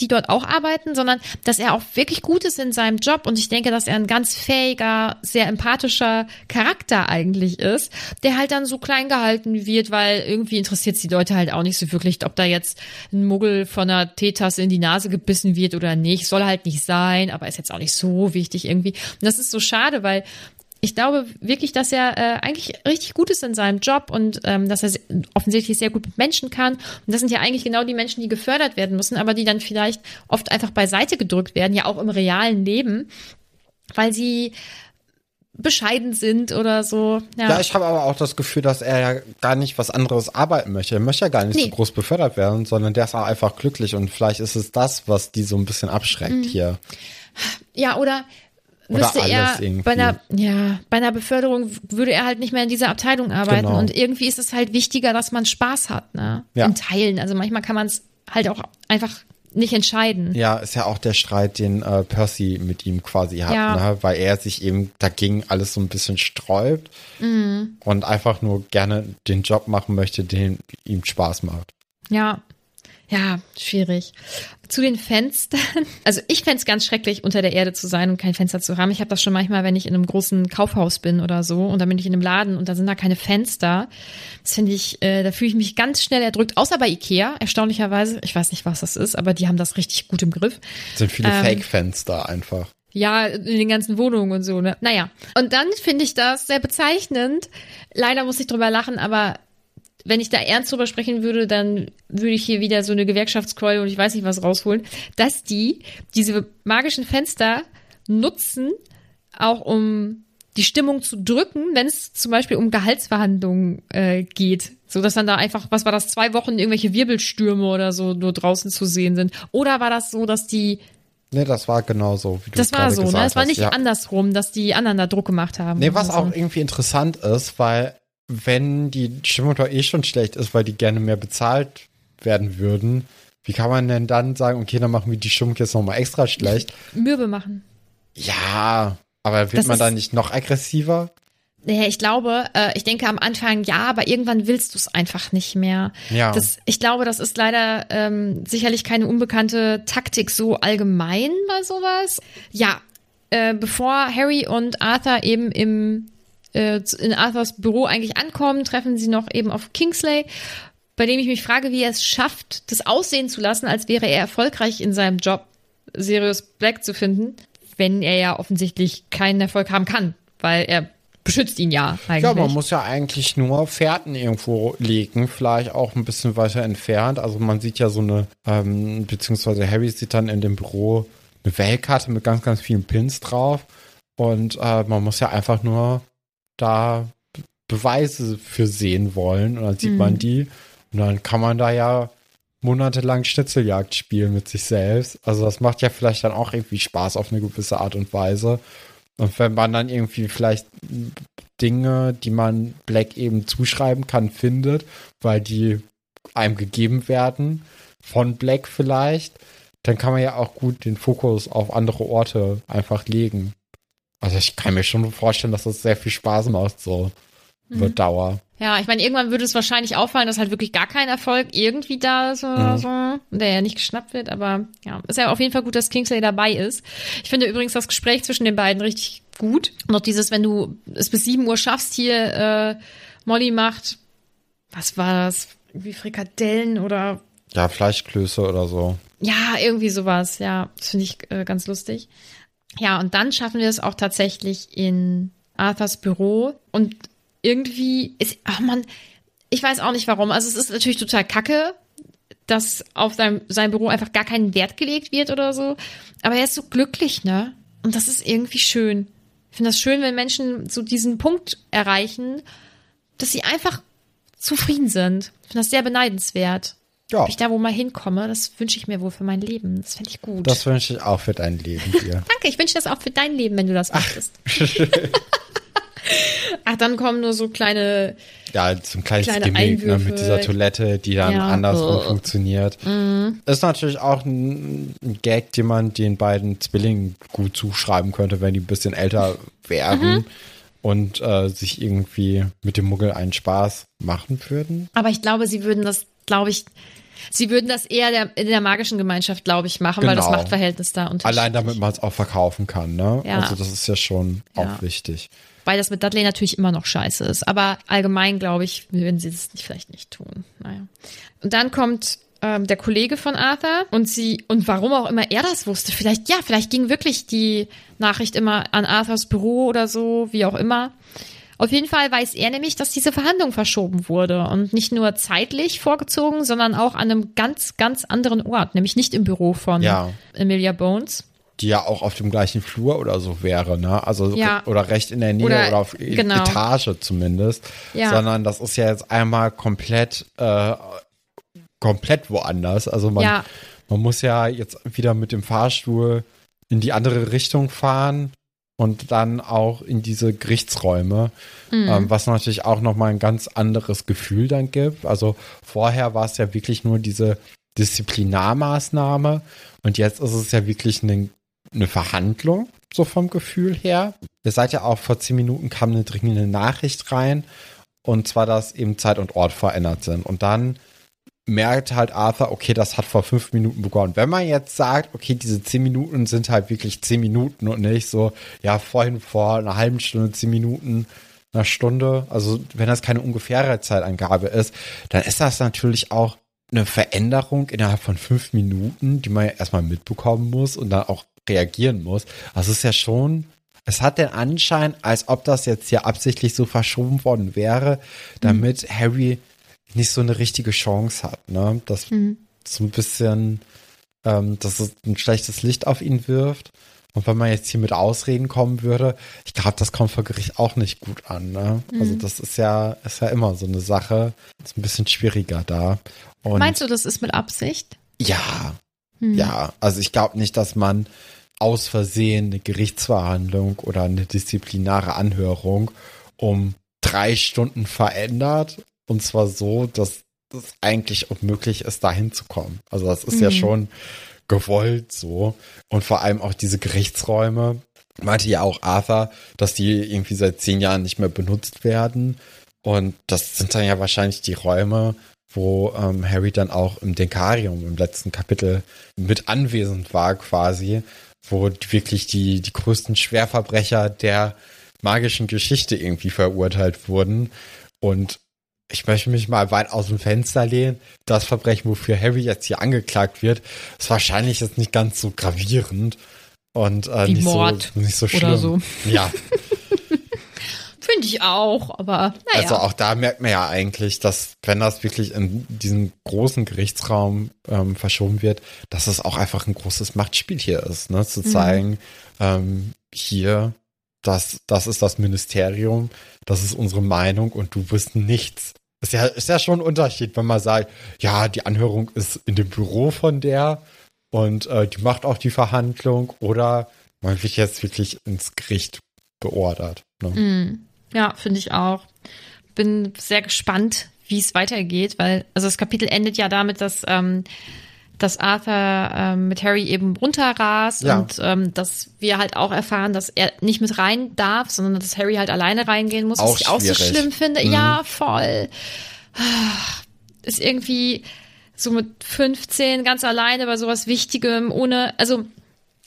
die dort auch arbeiten, sondern dass er auch wirklich gut ist in seinem Job. Und ich denke, dass er ein ganz fähiger, sehr empathischer Charakter eigentlich ist, der halt dann so klein gehalten wird, weil irgendwie interessiert es die Leute halt auch nicht so wirklich, ob da jetzt ein Muggel von einer Teetasse in die Nase gebissen wird oder nicht. Soll halt nicht sein, aber ist jetzt auch nicht so wichtig irgendwie. Und das ist so schade, weil ich glaube wirklich, dass er äh, eigentlich richtig gut ist in seinem Job und ähm, dass er offensichtlich sehr gut mit Menschen kann. Und das sind ja eigentlich genau die Menschen, die gefördert werden müssen, aber die dann vielleicht oft einfach beiseite gedrückt werden, ja auch im realen Leben, weil sie bescheiden sind oder so. Ja, Ja, ich habe aber auch das Gefühl, dass er ja gar nicht was anderes arbeiten möchte. Er möchte ja gar nicht Nee. so groß befördert werden, sondern der ist auch einfach glücklich und vielleicht ist es das, was die so ein bisschen abschreckt Mhm. hier. Ja oder Oder müsste alles er irgendwie. bei einer ja bei einer Beförderung würde er halt nicht mehr in dieser Abteilung arbeiten Genau. und irgendwie ist es halt wichtiger, dass man Spaß hat, ne? Ja. In Teilen. Also manchmal kann man es halt auch einfach nicht entscheiden. Ja, ist ja auch der Streit, den äh, Percy mit ihm quasi hat, Ja. ne? weil er sich eben dagegen alles so ein bisschen sträubt Mhm. und einfach nur gerne den Job machen möchte, den ihm Spaß macht. Ja. Ja, schwierig. Zu den Fenstern. Also ich fänd's ganz schrecklich, unter der Erde zu sein und kein Fenster zu haben. Ich habe das schon manchmal, wenn ich in einem großen Kaufhaus bin oder so und dann bin ich in einem Laden und da sind da keine Fenster. Das finde ich, äh, da fühle ich mich ganz schnell erdrückt. Außer bei Ikea, erstaunlicherweise. Ich weiß nicht, was das ist, aber die haben das richtig gut im Griff. Es sind viele Ähm, Fake-Fenster einfach. Ja, in den ganzen Wohnungen und so, ne? Naja. Und dann finde ich das sehr bezeichnend. Leider muss ich drüber lachen, aber wenn ich da ernst drüber sprechen würde, dann würde ich hier wieder so eine Gewerkschaftskeule und ich weiß nicht was rausholen, dass die diese magischen Fenster nutzen, auch um die Stimmung zu drücken, wenn es zum Beispiel um Gehaltsverhandlungen äh, geht. So dass dann da einfach, was war das, zwei Wochen irgendwelche Wirbelstürme oder so nur draußen zu sehen sind. Oder war das so, dass die Nee, das war genau so, wie du das war so, ne? Es war nicht ja. andersrum, dass die anderen da Druck gemacht haben. Nee, was oder auch so. irgendwie interessant ist, weil wenn die Stimmung doch eh schon schlecht ist, weil die gerne mehr bezahlt werden würden, wie kann man denn dann sagen, okay, dann machen wir die Stimmung jetzt nochmal extra schlecht? Mürbe machen. Ja, aber wird Das man dann nicht noch aggressiver? Naja, ich glaube, äh, ich denke am Anfang ja, aber irgendwann willst du es einfach nicht mehr. Ja. Das, ich glaube, das ist leider ähm, sicherlich keine unbekannte Taktik so allgemein bei sowas. Ja, äh, bevor Harry und Arthur eben im äh, in Arthurs Büro eigentlich ankommen, treffen sie noch eben auf Kingsley, bei dem ich mich frage, wie er es schafft, das aussehen zu lassen, als wäre er erfolgreich in seinem Job, Sirius Black zu finden, wenn er ja offensichtlich keinen Erfolg haben kann, weil er beschützt ihn ja eigentlich. Ja, man muss ja eigentlich nur Fährten irgendwo legen, vielleicht auch ein bisschen weiter entfernt. Also man sieht ja so eine, ähm, beziehungsweise Harry sieht dann in dem Büro eine Weltkarte mit ganz, ganz vielen Pins drauf. Und äh, man muss ja einfach nur da Be- Beweise für sehen wollen. Und dann sieht man die. Und dann kann man da ja monatelang Schnitzeljagd spielen mit sich selbst. Also das macht ja vielleicht dann auch irgendwie Spaß auf eine gewisse Art und Weise. Und wenn man dann irgendwie vielleicht Dinge, die man Black eben zuschreiben kann, findet, weil die einem gegeben werden, von Black vielleicht, dann kann man ja auch gut den Fokus auf andere Orte einfach legen. Also ich kann mir schon vorstellen, dass das sehr viel Spaß macht, so über Dauer. Ja, ich meine, irgendwann würde es wahrscheinlich auffallen, dass halt wirklich gar kein Erfolg irgendwie da ist oder so, und der ja nicht geschnappt wird, aber ja, ist ja auf jeden Fall gut, dass Kingsley dabei ist. Ich finde übrigens das Gespräch zwischen den beiden richtig gut. Und auch dieses, wenn du es bis 7 Uhr schaffst, hier äh, Molly macht, was war das? Wie Frikadellen oder Ja, Fleischklöße oder so. ja, irgendwie sowas, ja. Das finde ich äh, ganz lustig. Ja, und dann schaffen wir es auch tatsächlich in Arthurs Büro. Und irgendwie ist, ach man, ich weiß auch nicht warum. Also es ist natürlich total kacke, dass auf seinem, sein Büro einfach gar keinen Wert gelegt wird oder so. Aber er ist so glücklich, ne? Und das ist irgendwie schön. Ich finde das schön, wenn Menschen so diesen Punkt erreichen, dass sie einfach zufrieden sind. Ich finde das sehr beneidenswert. Ja, Ob ich da wo mal hinkomme, das wünsche ich mir wohl für mein Leben. Das fände ich gut. das wünsche ich auch für dein Leben hier. Danke, ich wünsche das auch für dein Leben, wenn du das möchtest. Ach, dann kommen nur so kleine. Ja, so ein kleines Kleine Gimmick ne, mit dieser Toilette, die dann Ja. andersrum Oh. funktioniert. Ist natürlich auch ein, Gag, den man den beiden Zwillingen gut zuschreiben könnte, wenn die ein bisschen älter wären Mhm. und äh, sich irgendwie mit dem Muggel einen Spaß machen würden. Aber ich glaube, sie würden das, glaube ich, sie würden das eher der, in der magischen Gemeinschaft, glaube ich, machen, weil das Genau. Machtverhältnis da unterschiedlich Allein damit man es auch verkaufen kann, ne? Ja. Also das ist ja schon Ja. auch wichtig. Weil das mit Dudley natürlich immer noch scheiße ist. Aber allgemein, glaube ich, würden sie das nicht, vielleicht nicht tun. Naja. Und dann kommt ähm, der Kollege von Arthur und sie, und warum auch immer er das wusste, vielleicht, ja, vielleicht ging wirklich die Nachricht immer an Arthurs Büro oder so, wie auch immer. Auf jeden Fall weiß er nämlich, dass diese Verhandlung verschoben wurde und nicht nur zeitlich vorgezogen, sondern auch an einem ganz, ganz anderen Ort, nämlich nicht im Büro von Ja. Emilia Bones. Die ja auch auf dem gleichen Flur oder so wäre, ne? Also Ja. oder recht in der Nähe Oder- oder, auf E- genau. Etage zumindest. Ja. Sondern das ist ja jetzt einmal komplett, äh, komplett woanders. Also man, Ja. man muss ja jetzt wieder mit dem Fahrstuhl in die andere Richtung fahren und dann auch in diese Gerichtsräume, Mhm. ähm, was natürlich auch nochmal ein ganz anderes Gefühl dann gibt. Also vorher war es ja wirklich nur diese Disziplinarmaßnahme und jetzt ist es ja wirklich eine, eine Verhandlung, so vom Gefühl her. Ihr seid ja auch vor zehn Minuten kam eine dringende Nachricht rein und zwar, dass eben Zeit und Ort verändert sind und dann merkt halt Arthur, okay, das hat vor fünf Minuten begonnen. Wenn man jetzt sagt, okay, diese zehn Minuten sind halt wirklich zehn Minuten und nicht so, ja, vorhin vor einer halben Stunde, zehn Minuten, einer Stunde, also wenn das keine ungefähre Zeitangabe ist, dann ist das natürlich auch eine Veränderung innerhalb von fünf Minuten, die man ja erstmal mitbekommen muss und dann auch reagieren muss. Also es ist ja schon, es hat den Anschein, als ob das jetzt hier absichtlich so verschoben worden wäre, damit Harry nicht so eine richtige Chance hat, ne? Das so ein bisschen, ähm, dass es ein schlechtes Licht auf ihn wirft. Und wenn man jetzt hier mit Ausreden kommen würde, ich glaube, das kommt vor Gericht auch nicht gut an. Ne? Also das ist ja, ist ja immer so eine Sache. Ist ein bisschen schwieriger da. Und Meinst du, das ist mit Absicht? ja, ja. Also ich glaube nicht, dass man aus Versehen eine Gerichtsverhandlung oder eine disziplinare Anhörung um drei Stunden verändert. Und zwar so, dass es eigentlich unmöglich ist, da hinzukommen. Also das ist ja schon gewollt so. Und vor allem auch diese Gerichtsräume, meinte ja auch Arthur, dass die irgendwie seit zehn Jahren nicht mehr benutzt werden. Und das sind dann ja wahrscheinlich die Räume, wo ähm, Harry dann auch im Denkarium im letzten Kapitel mit anwesend war quasi, wo wirklich die, die größten Schwerverbrecher der magischen Geschichte irgendwie verurteilt wurden. Und ich möchte mich mal weit aus dem Fenster lehnen. Das Verbrechen, wofür Harry jetzt hier angeklagt wird, ist wahrscheinlich jetzt nicht ganz so gravierend und äh, Wie nicht, Mord so, nicht so oder schlimm. so. Ja, Finde ich auch, aber naja. also auch da merkt man ja eigentlich, dass wenn das wirklich in diesen großen Gerichtsraum ähm, verschoben wird, dass es auch einfach ein großes Machtspiel hier ist, ne? zu zeigen, ähm, hier, das, das ist das Ministerium, das ist unsere Meinung und du bist nichts. Ist ja, ist ja schon ein Unterschied, wenn man sagt, ja, die Anhörung ist in dem Büro von der und äh, die macht auch die Verhandlung oder man wird jetzt wirklich ins Gericht beordert. Ne? Ja, finde ich auch. Bin sehr gespannt, wie es weitergeht, weil, also das Kapitel endet ja damit, dass, ähm, dass Arthur ähm, mit Harry eben runterrast Ja. und ähm, dass wir halt auch erfahren, dass er nicht mit rein darf, sondern dass Harry halt alleine reingehen muss, Auch was ich auch so schwierig. schlimm finde. Ja, voll. Ist irgendwie so mit 15 ganz alleine bei sowas Wichtigem, ohne, also,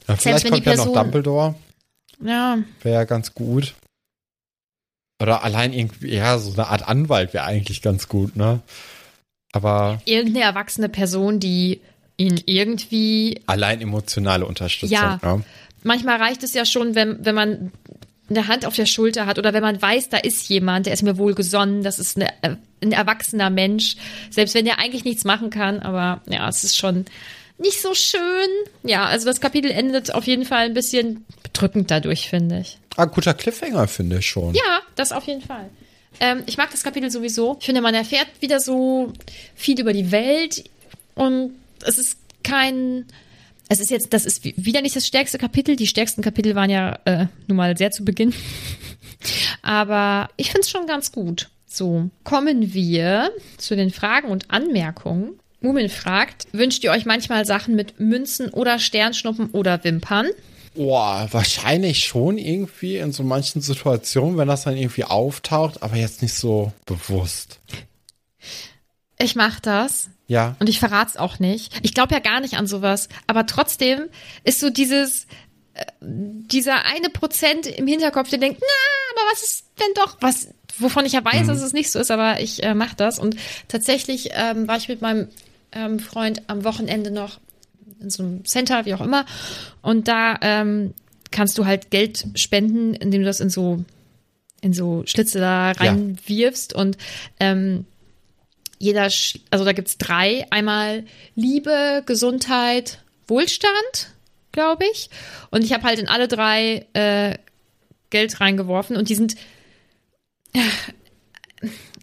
Ja, vielleicht kommt ja noch Person- Dumbledore. ja, Wäre ja ganz gut. Oder allein irgendwie, ja, so eine Art Anwalt wäre eigentlich ganz gut, ne? Aber irgendeine erwachsene Person, die ihn irgendwie allein emotionale Unterstützung, Ja. ne? manchmal reicht es ja schon, wenn, wenn man eine Hand auf der Schulter hat oder wenn man weiß, da ist jemand, der ist mir wohlgesonnen, das ist eine, ein erwachsener Mensch, selbst wenn der eigentlich nichts machen kann, aber ja, es ist schon nicht so schön. Ja, also das Kapitel endet auf jeden Fall ein bisschen bedrückend dadurch, finde ich. Ah, guter Cliffhanger, finde ich schon. Ja, das auf jeden Fall. Ähm, ich mag das Kapitel sowieso. Ich finde, man erfährt wieder so viel über die Welt und es ist kein. Es ist jetzt, das ist wieder nicht das stärkste Kapitel. Die stärksten Kapitel waren ja äh, nun mal sehr zu Beginn. aber ich finde es schon ganz gut. So, kommen wir zu den Fragen und Anmerkungen. Mumin fragt, wünscht ihr euch manchmal Sachen mit Münzen oder Sternschnuppen oder Wimpern? Boah, wahrscheinlich schon irgendwie in so manchen Situationen, wenn das dann irgendwie auftaucht, aber jetzt nicht so bewusst. Ich mach das. Ja. Und ich verrat's auch nicht. Ich glaube ja gar nicht an sowas. Aber trotzdem ist so dieses, äh, dieser eine Prozent im Hinterkopf, der denkt, na, aber was ist denn doch, was, wovon ich ja weiß, dass es nicht so ist, aber ich äh, mach das. Und tatsächlich ähm, war ich mit meinem ähm, Freund am Wochenende noch in so einem Center, wie auch immer. Und da ähm, kannst du halt Geld spenden, indem du das in so in so Schlitze da reinwirfst und ähm, jeder, Sch- also da gibt's drei. Einmal Liebe, Gesundheit, Wohlstand, glaube ich. Und ich habe halt in alle drei äh, Geld reingeworfen und die sind.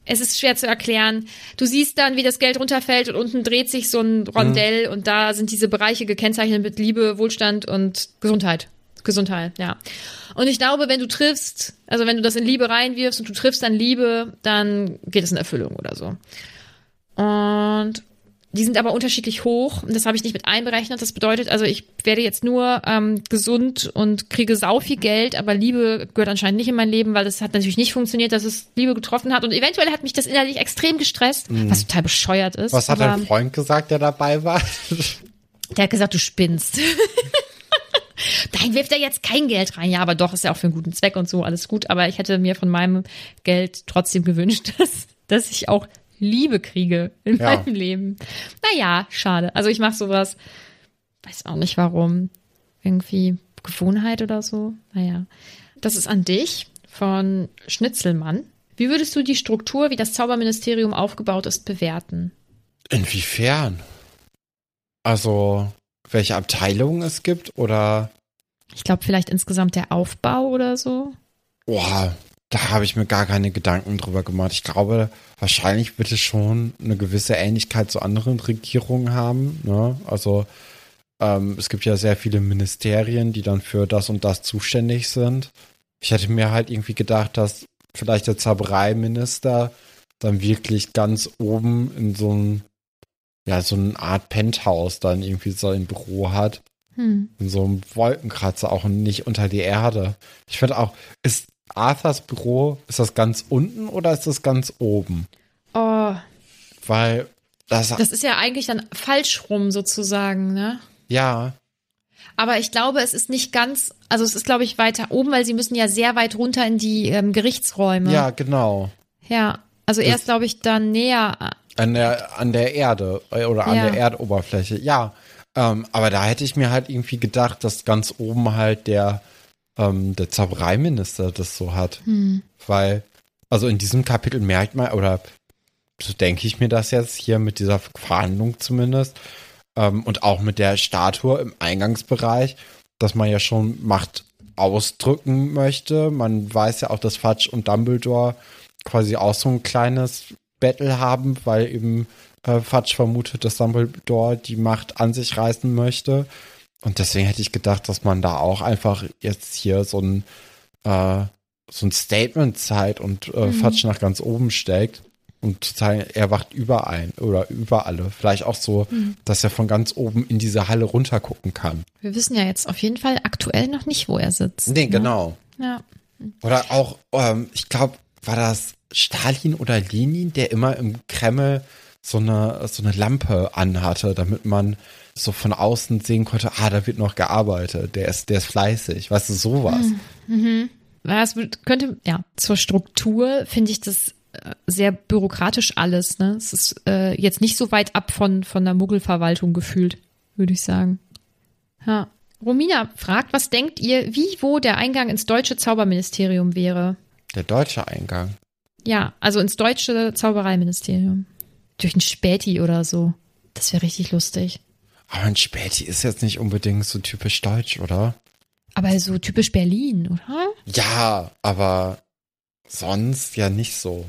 Es ist schwer zu erklären. Du siehst dann, wie das Geld runterfällt und unten dreht sich so ein Rondell und da sind diese Bereiche gekennzeichnet mit Liebe, Wohlstand und Gesundheit. Gesundheit, ja. Und ich glaube, wenn du triffst, also wenn du das in Liebe reinwirfst und du triffst dann Liebe, dann geht es in Erfüllung oder so. Und die sind aber unterschiedlich hoch und das habe ich nicht mit einberechnet. Das bedeutet also, ich werde jetzt nur ähm, gesund und kriege sau viel Geld, aber Liebe gehört anscheinend nicht in mein Leben, weil das hat natürlich nicht funktioniert, dass es Liebe getroffen hat und eventuell hat mich das innerlich extrem gestresst, was total bescheuert ist. Mhm. Was hat aber dein Freund gesagt, der dabei war? der hat gesagt, du spinnst. Nein, wirft er jetzt kein Geld rein. Ja, aber doch, ist ja auch für einen guten Zweck und so, alles gut. Aber ich hätte mir von meinem Geld trotzdem gewünscht, dass, dass ich auch Liebe kriege in Ja. meinem Leben. Naja, schade. Also ich mache sowas, weiß auch nicht warum. Irgendwie Gewohnheit oder so. Naja. Das ist an dich von Schnitzelmann. Wie würdest du die Struktur, wie das Zauberministerium aufgebaut ist, bewerten? Inwiefern? Also, welche Abteilungen es gibt oder Ich glaube, vielleicht insgesamt der Aufbau oder so. Boah, da habe ich mir gar keine Gedanken drüber gemacht. Ich glaube, wahrscheinlich wird es schon eine gewisse Ähnlichkeit zu anderen Regierungen haben. Ne? Also ähm, es gibt ja sehr viele Ministerien, die dann für das und das zuständig sind. Ich hätte mir halt irgendwie gedacht, dass vielleicht der Zaubereiminister dann wirklich ganz oben in so ein ja, so eine Art Penthouse dann irgendwie sein Büro hat Hm. in so einem Wolkenkratzer auch und nicht unter die Erde. Ich finde auch, ist Arthurs Büro, ist das ganz unten oder ist das ganz oben? Oh, Weil das, das ist ja eigentlich dann falsch rum sozusagen, ne? ja, Aber ich glaube, es ist nicht ganz, also es ist, glaube ich, weiter oben, weil sie müssen ja sehr weit runter in die ähm, Gerichtsräume. ja, genau. Ja. Also er ist, glaube ich, dann näher. An der, an der Erde äh, oder an Ja. der Erdoberfläche, ja. Ähm, aber da hätte ich mir halt irgendwie gedacht, dass ganz oben halt der, ähm, der Zaubereiminister das so hat. Weil, also in diesem Kapitel merkt man, oder so denke ich mir das jetzt hier mit dieser Verhandlung zumindest, ähm, und auch mit der Statue im Eingangsbereich, dass man ja schon Macht ausdrücken möchte. Man weiß ja auch, dass Fudge und Dumbledore quasi auch so ein kleines Battle haben, weil eben äh, Fudge vermutet, dass Dumbledore die Macht an sich reißen möchte. Und deswegen hätte ich gedacht, dass man da auch einfach jetzt hier so ein, äh, so ein Statement zeigt und äh, Fudge nach ganz oben steckt. Und zu zeigen, er wacht überall oder über alle. Vielleicht auch so, dass er von ganz oben in diese Halle runtergucken kann. Wir wissen ja jetzt auf jeden Fall aktuell noch nicht, wo er sitzt. Nee, ne? genau. Ja. Oder auch, ähm, ich glaube, war das Stalin oder Lenin, der immer im Kreml so eine, so eine Lampe anhatte, damit man so von außen sehen konnte, ah, da wird noch gearbeitet, der ist, der ist fleißig, weißt du, sowas. Ja, es wird- könnte, ja, zur Struktur finde ich das äh, sehr bürokratisch alles, ne? Es ist äh, jetzt nicht so weit ab von, von der Muggelverwaltung gefühlt, würde ich sagen. Ja. Romina fragt, was denkt ihr, wie, wo der Eingang ins deutsche Zauberministerium wäre? Der deutsche Eingang. Ja, also ins deutsche Zaubereiministerium. Durch ein Späti oder so. Das wäre richtig lustig. Aber ein Späti ist jetzt nicht unbedingt so typisch deutsch, oder? Aber so typisch Berlin, oder? Ja, aber sonst ja nicht so.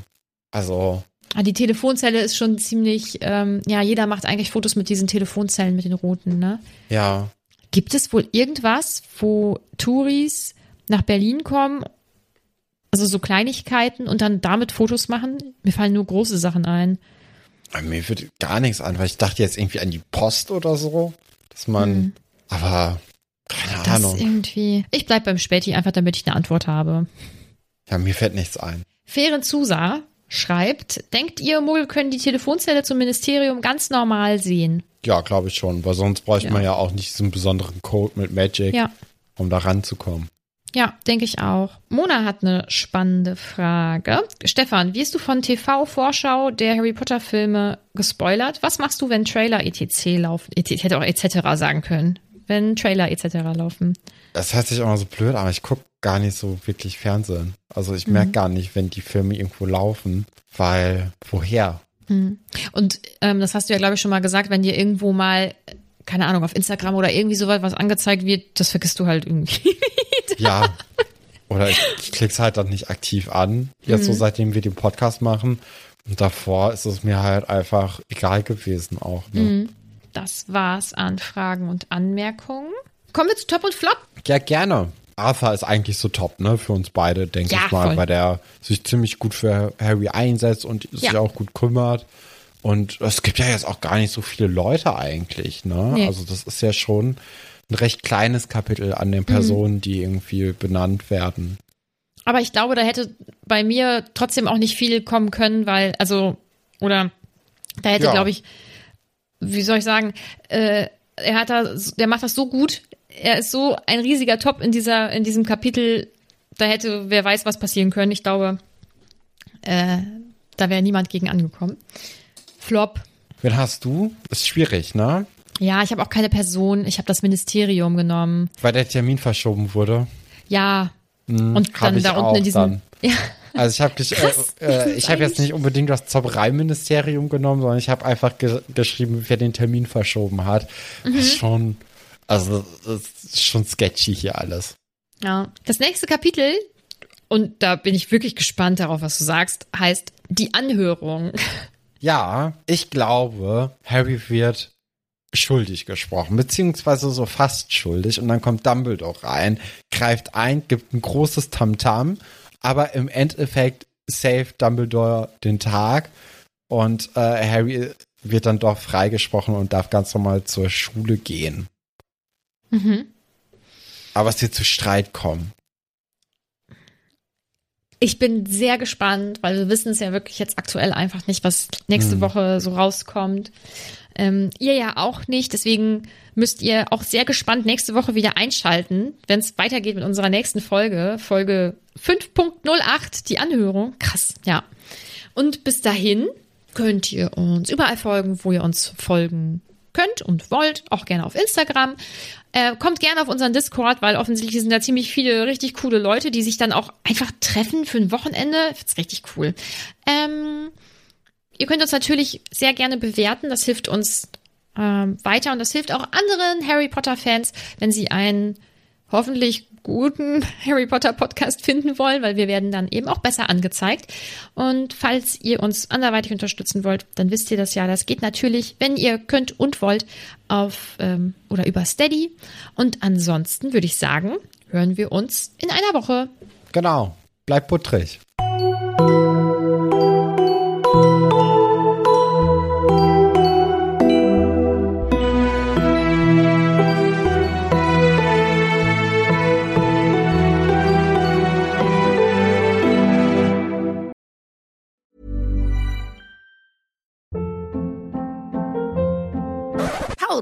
Also, Ah, die Telefonzelle ist schon ziemlich, ähm, ja, jeder macht eigentlich Fotos mit diesen Telefonzellen, mit den roten, ne? ja. Gibt es wohl irgendwas, wo Touris nach Berlin kommen Also so Kleinigkeiten und dann damit Fotos machen. Mir fallen nur große Sachen ein. Aber Mir wird gar nichts an, weil ich dachte jetzt irgendwie an die Post oder so, dass man, aber keine Das Ahnung. irgendwie. Ich bleib beim Späti einfach, damit ich eine Antwort habe. Ja, mir fällt nichts ein. Feren Zusa schreibt, denkt ihr, Muggel können die Telefonzelle zum Ministerium ganz normal sehen? Ja, glaube ich schon, weil sonst bräuchte Ja. man ja auch nicht diesen besonderen Code mit Magic, Ja. um da ranzukommen. Ja, denke ich auch. Mona hat eine spannende Frage. Stefan, wirst du von TV-Vorschau der Harry Potter-Filme gespoilert? Was machst du, wenn Trailer etc. laufen? Ich hätte auch etc. sagen können. Wenn Trailer etc. laufen. Das hört sich immer so blöd an, aber ich gucke gar nicht so wirklich Fernsehen. Also ich merke gar nicht, wenn die Filme irgendwo laufen, weil woher? Und ähm, das hast du ja, glaube ich, schon mal gesagt, wenn dir irgendwo mal, keine Ahnung, auf Instagram oder irgendwie sowas was angezeigt wird, das vergisst du halt irgendwie. Ja. Oder ich, klick's halt dann nicht aktiv an, jetzt so seitdem wir den Podcast machen. Und davor ist es mir halt einfach egal gewesen auch. Ne? Das war's an Fragen und Anmerkungen. Kommen wir zu Top und Flop. Ja, gerne. Arthur ist eigentlich so top, ne, für uns beide, denke Ja, ich mal, voll. weil der sich ziemlich gut für Harry einsetzt und sich Ja. auch gut kümmert. Und es gibt ja jetzt auch gar nicht so viele Leute eigentlich, ne? Nee. Also das ist ja schon ein recht kleines Kapitel an Mhm. den Personen, die irgendwie benannt werden. Aber ich glaube, da hätte bei mir trotzdem auch nicht viel kommen können, weil, also, oder da hätte, Ja. glaube ich, wie soll ich sagen, äh, er hat da, der macht das so gut, er ist so ein riesiger Top in dieser, in diesem Kapitel, da hätte, wer weiß, was passieren können. Ich glaube, äh, da wäre niemand gegen angekommen. Flop. Wen hast du? Ist schwierig, ne? Ja, ich habe auch keine Person, ich habe das Ministerium genommen. Weil der Termin verschoben wurde. Ja. Und hab dann ich da unten in diesem. Ja. Also ich habe äh, äh, ich habe jetzt nicht unbedingt das Zaubereiministerium genommen, sondern ich habe einfach ge geschrieben, wer den Termin verschoben hat. Das Mhm. ist schon, also das ist schon sketchy hier alles. Ja. Das nächste Kapitel, und da bin ich wirklich gespannt darauf, was du sagst, heißt die Anhörung. Ja, ich glaube, Harry wird schuldig gesprochen, beziehungsweise so fast schuldig. Und dann kommt Dumbledore rein, greift ein, gibt ein großes Tamtam, aber im Endeffekt saved Dumbledore den Tag und äh, Harry wird dann doch freigesprochen und darf ganz normal zur Schule gehen. Mhm. Aber es wird zu Streit kommen. Ich bin sehr gespannt, weil wir wissen es ja wirklich jetzt aktuell einfach nicht, was nächste Woche so rauskommt. Ähm, ihr ja auch nicht, deswegen müsst ihr auch sehr gespannt nächste Woche wieder einschalten, wenn es weitergeht mit unserer nächsten Folge, Folge 5.08, die Anhörung. Krass, ja. Und bis dahin könnt ihr uns überall folgen, wo ihr uns folgen könnt und wollt, auch gerne auf Instagram. Äh, kommt gerne auf unseren Discord, weil offensichtlich sind da ziemlich viele richtig coole Leute, die sich dann auch einfach treffen für ein Wochenende. Find's richtig cool. Ähm, ihr könnt uns natürlich sehr gerne bewerten. Das hilft uns ähm, weiter und das hilft auch anderen Harry Potter Fans, wenn sie einen hoffentlich guten Harry Potter Podcast finden wollen, weil wir werden dann eben auch besser angezeigt. Und falls ihr uns anderweitig unterstützen wollt, dann wisst ihr das ja. Das geht natürlich, wenn ihr könnt und wollt, auf ähm, oder über Steady. Und ansonsten würde ich sagen, hören wir uns in einer Woche. Genau. Bleibt puttrig.